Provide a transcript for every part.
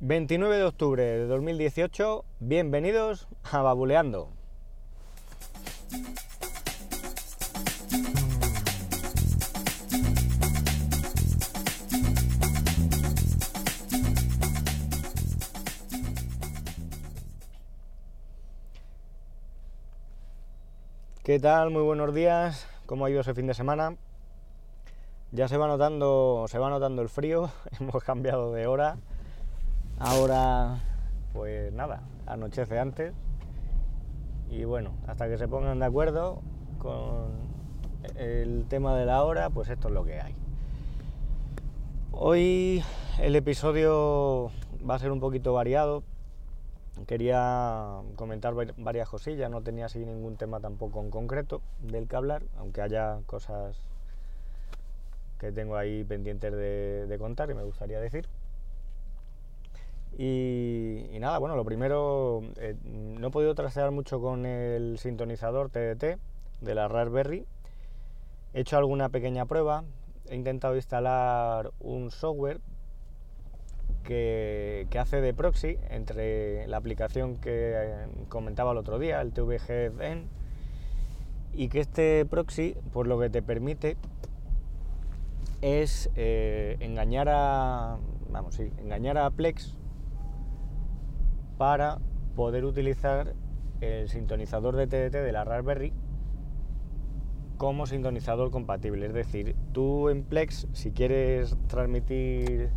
29 de octubre de 2018, bienvenidos a Babuleando. ¿Qué tal? Muy buenos días. ¿Cómo ha ido ese fin de semana? Ya se va notando, se va notando el frío. Hemos cambiado de hora. Ahora, pues nada, anochece antes. Y bueno, hasta que se pongan de acuerdo con el tema de la hora, pues esto es lo que hay. Hoy el episodio va a ser un poquito variado quería comentar varias cosillas, no tenía así ningún tema tampoco en concreto del que hablar, aunque haya cosas que tengo ahí pendientes de, contar y me gustaría decir. Y, nada, bueno, lo primero, eh, no he podido trastear mucho con el sintonizador TDT de la Raspberry. He hecho alguna pequeña prueba, he intentado instalar un software que, hace de proxy entre la aplicación que eh, comentaba el otro día, el TVGN, y que este proxy, pues lo que te permite es eh, engañar a, vamos, sí, engañar a Plex para poder utilizar el sintonizador de TDT de la Raspberry como sintonizador compatible. Es decir, tú en Plex, si quieres transmitir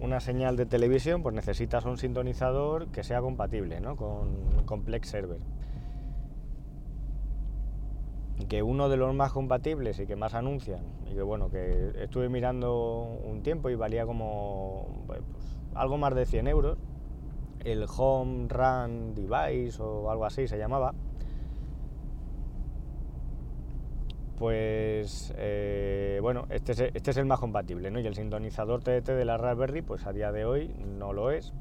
una señal de televisión, pues necesitas un sintonizador que sea compatible con, Complex Server. Que uno de los más compatibles y que más anuncian, y que bueno, que estuve mirando un tiempo y valía como pues, algo más de 100 euros, el Home Run Device o algo así se llamaba, pues eh, bueno, este es, este es, el más compatible, ¿no? Y el sintonizador TDT de la Raspberry, pues a día de hoy no lo es.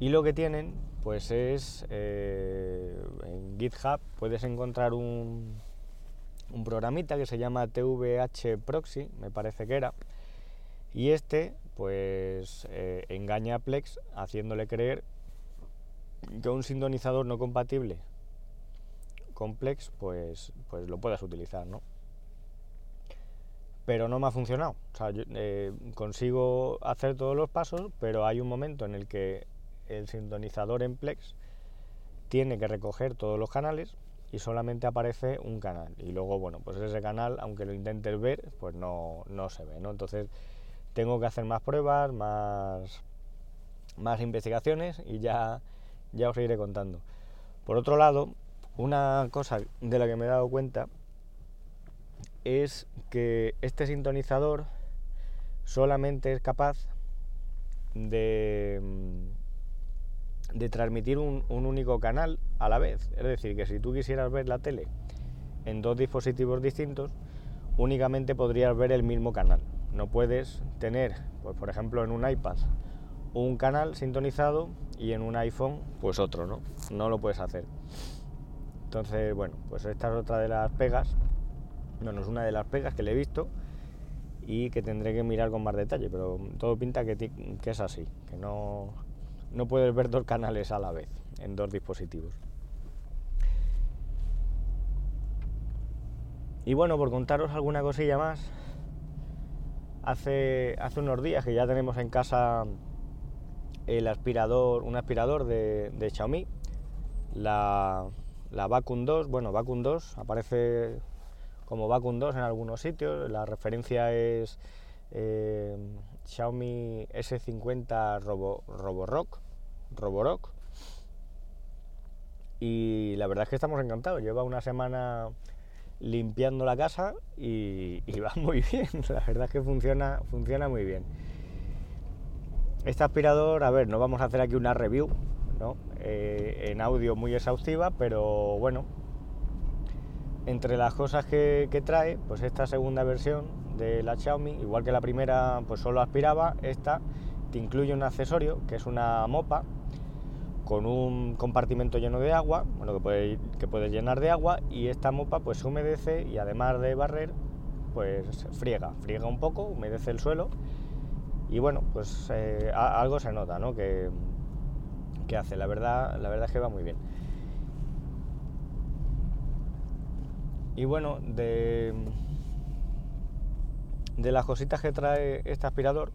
Y lo que tienen, pues es eh, en GitHub puedes encontrar un, un programita que se llama TVH Proxy, me parece que era. Y este, pues eh, engaña a Plex haciéndole creer que un sintonizador no compatible complex, pues, pues lo puedas utilizar, ¿no? Pero no me ha funcionado. O sea, eh, consigo hacer todos los pasos, pero hay un momento en el que el sintonizador en Plex tiene que recoger todos los canales y solamente aparece un canal. Y luego, bueno, pues ese canal, aunque lo intentes ver, pues no, no se ve, ¿no? Entonces tengo que hacer más pruebas, más, más investigaciones y ya, ya os iré contando. Por otro lado, una cosa de la que me he dado cuenta es que este sintonizador solamente es capaz de, mm, de transmitir un, único canal a la vez. Es decir, que si tú quisieras ver la tele en dos dispositivos distintos, únicamente podrías ver el mismo canal. No puedes tener, pues por ejemplo, en un iPad un canal sintonizado y en un iPhone pues otro, ¿no? No lo puedes hacer. Entonces, bueno, pues esta es otra de las pegas, no, no es una de las pegas que le he visto y que tendré que mirar con más detalle, pero todo pinta que, es así, que no, no puedes ver dos canales a la vez en dos dispositivos. Y bueno, por contaros alguna cosilla más, hace, hace unos días que ya tenemos en casa el aspirador, un aspirador de, Xiaomi, la, la Vacuum 2, bueno, Vacuum 2 aparece como Vacuum 2 en algunos sitios, la referencia es eh, Xiaomi S50 Robo, Roborock, Roborock, y la verdad es que estamos encantados, lleva una semana limpiando la casa y, va muy bien, la verdad es que funciona, funciona muy bien. Este aspirador, a ver, no vamos a hacer aquí una review, eh, en audio muy exhaustiva, pero bueno, entre las cosas que, trae, pues esta segunda versión de la Xiaomi, igual que la primera, pues solo aspiraba, esta te incluye un accesorio que es una mopa con un compartimento lleno de agua, bueno, que puedes que puede llenar de agua y esta mopa pues humedece y además de barrer, pues friega, friega un poco, humedece el suelo y bueno, pues eh, algo se nota, ¿no? Que, que, hace, la verdad, la verdad es que va muy bien. Y bueno, de, de las cositas que trae este aspirador,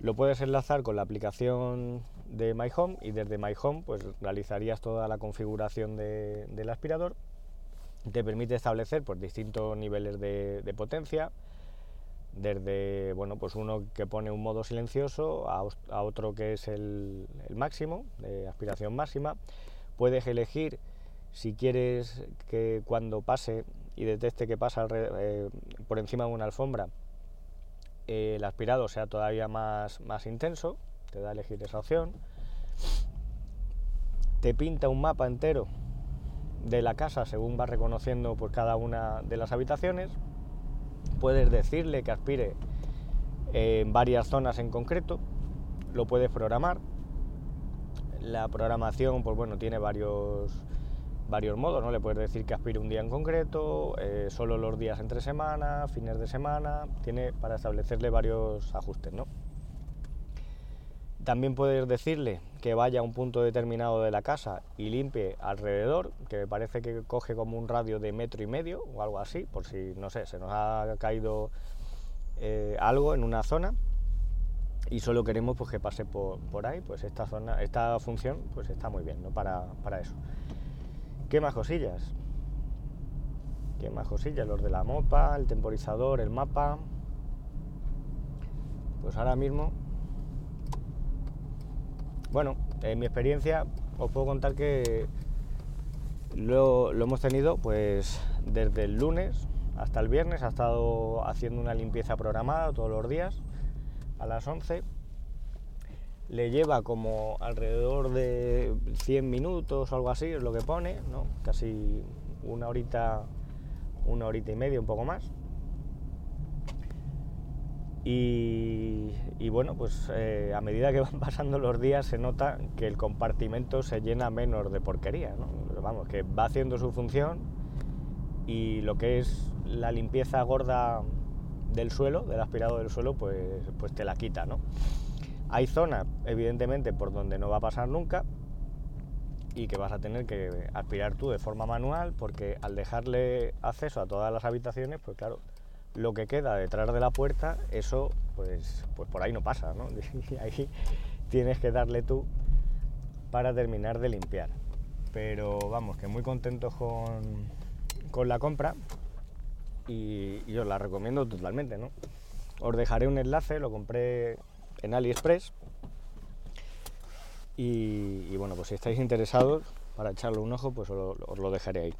lo puedes enlazar con la aplicación de My Home y desde My Home pues realizarías toda la configuración del aspirador. Te permite establecer pues, distintos niveles de potencia, desde bueno, pues uno que pone un modo silencioso a, otro que es el, máximo, de aspiración máxima. Puedes elegir si quieres que cuando pase y detecte que pasa eh, por encima de una alfombra, el aspirado sea todavía más, más intenso, te da a elegir esa opción. Te pinta un mapa entero de la casa según va reconociendo por cada una de las habitaciones puedes decirle que aspire en varias zonas en concreto, lo puedes programar. La programación, pues bueno, tiene varios, varios modos, ¿no? Le puedes decir que aspire un día en concreto, eh, solo los días entre semana, fines de semana, tiene para establecerle varios ajustes, ¿no? También puedes decirle que vaya a un punto determinado de la casa y limpie alrededor, que me parece que coge como un radio de metro y medio o algo así, por si, no sé, se nos ha caído eh, algo en una zona y solo queremos pues, que pase por, ahí, pues esta zona, esta función pues está muy bien ¿no? para, para eso. ¿Qué más cosillas? ¿Qué más cosillas? Los de la mopa, el temporizador, el mapa. Pues ahora mismo bueno, en mi experiencia os puedo contar que lo, hemos tenido pues desde el lunes hasta el viernes, ha estado haciendo una limpieza programada todos los días a las 11. Le lleva como alrededor de 100 minutos o algo así, es lo que pone, ¿no? casi una horita, una horita y media, un poco más. Y, bueno, pues eh, a medida que van pasando los días se nota que el compartimento se llena menos de porquería, ¿no? vamos, que va haciendo su función y lo que es la limpieza gorda del suelo, del aspirado del suelo, pues, pues te la quita, ¿no? Hay zonas, evidentemente, por donde no va a pasar nunca y que vas a tener que aspirar tú de forma manual porque al dejarle acceso a todas las habitaciones, pues claro, lo que queda detrás de la puerta, eso pues, pues por ahí no pasa, ¿no? Y ahí tienes que darle tú para terminar de limpiar. Pero vamos, que muy contentos con, la compra y, os la recomiendo totalmente, ¿no? Os dejaré un enlace, lo compré en AliExpress y, bueno, pues si estáis interesados para echarle un ojo, pues os lo dejaré ahí.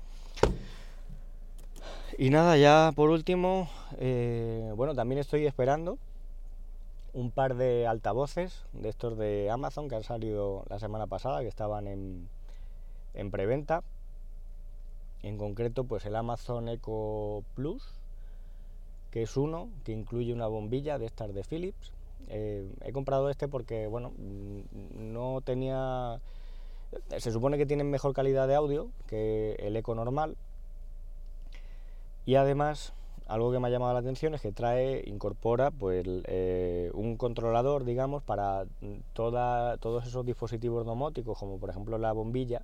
Y nada, ya por último, eh, bueno, también estoy esperando un par de altavoces de estos de Amazon que han salido la semana pasada, que estaban en, en preventa. En concreto, pues el Amazon Echo Plus, que es uno que incluye una bombilla de estas de Philips. Eh, he comprado este porque, bueno, mm, no tenía... Se supone que tienen mejor calidad de audio que el Echo normal, y además, algo que me ha llamado la atención es que trae, incorpora pues, eh, un controlador, digamos, para toda, todos esos dispositivos domóticos, como por ejemplo la bombilla,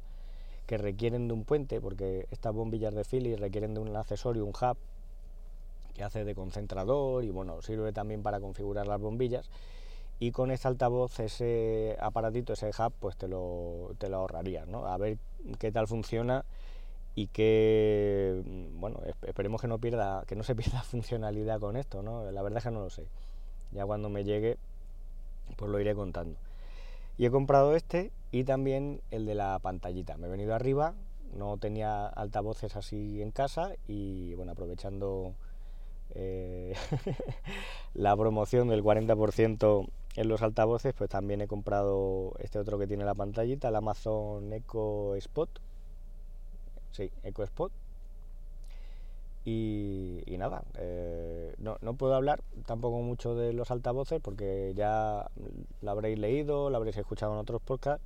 que requieren de un puente, porque estas bombillas de Philips requieren de un accesorio, un hub, que hace de concentrador y bueno, sirve también para configurar las bombillas. Y con este altavoz, ese aparatito, ese hub, pues te lo, te lo ahorrarías, ¿no? A ver qué tal funciona y que bueno esperemos que no pierda que no se pierda funcionalidad con esto no la verdad es que no lo sé ya cuando me llegue pues lo iré contando y he comprado este y también el de la pantallita me he venido arriba no tenía altavoces así en casa y bueno aprovechando eh, la promoción del 40% en los altavoces pues también he comprado este otro que tiene la pantallita el Amazon Echo Spot Sí, EcoSpot. Y, y nada, eh, no, no, puedo hablar tampoco mucho de los altavoces porque ya lo habréis leído, lo habréis escuchado en otros podcasts,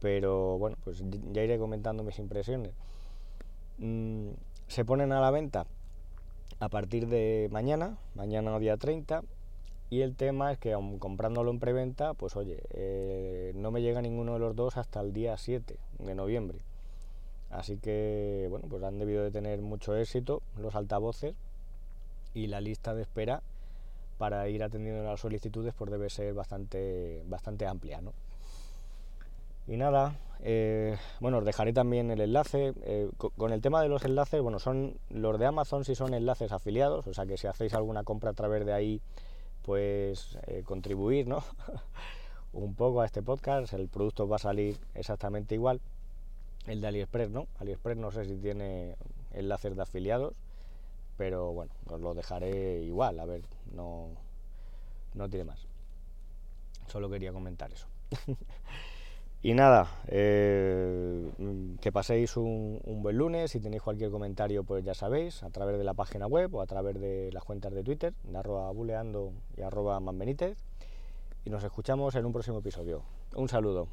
pero bueno, pues ya iré comentando mis impresiones. Mm, se ponen a la venta a partir de mañana, mañana día 30, Y el tema es que aun comprándolo en preventa, pues oye, eh, no me llega ninguno de los dos hasta el día 7 de noviembre. Así que, bueno, pues han debido de tener mucho éxito los altavoces y la lista de espera para ir atendiendo las solicitudes pues debe ser bastante, bastante amplia, ¿no? Y nada, eh, bueno, os dejaré también el enlace. Eh, con el tema de los enlaces, bueno, son los de Amazon si son enlaces afiliados, o sea que si hacéis alguna compra a través de ahí, pues eh, contribuir, ¿no? Un poco a este podcast, el producto va a salir exactamente igual. El de AliExpress, ¿no? AliExpress no sé si tiene enlaces de afiliados, pero bueno, os lo dejaré igual, a ver, no, no tiene más. Solo quería comentar eso. Y nada, eh, que paséis un, buen lunes. Si tenéis cualquier comentario, pues ya sabéis, a través de la página web o a través de las cuentas de Twitter, de buleando y arroba manbenítez. Y nos escuchamos en un próximo episodio. Un saludo.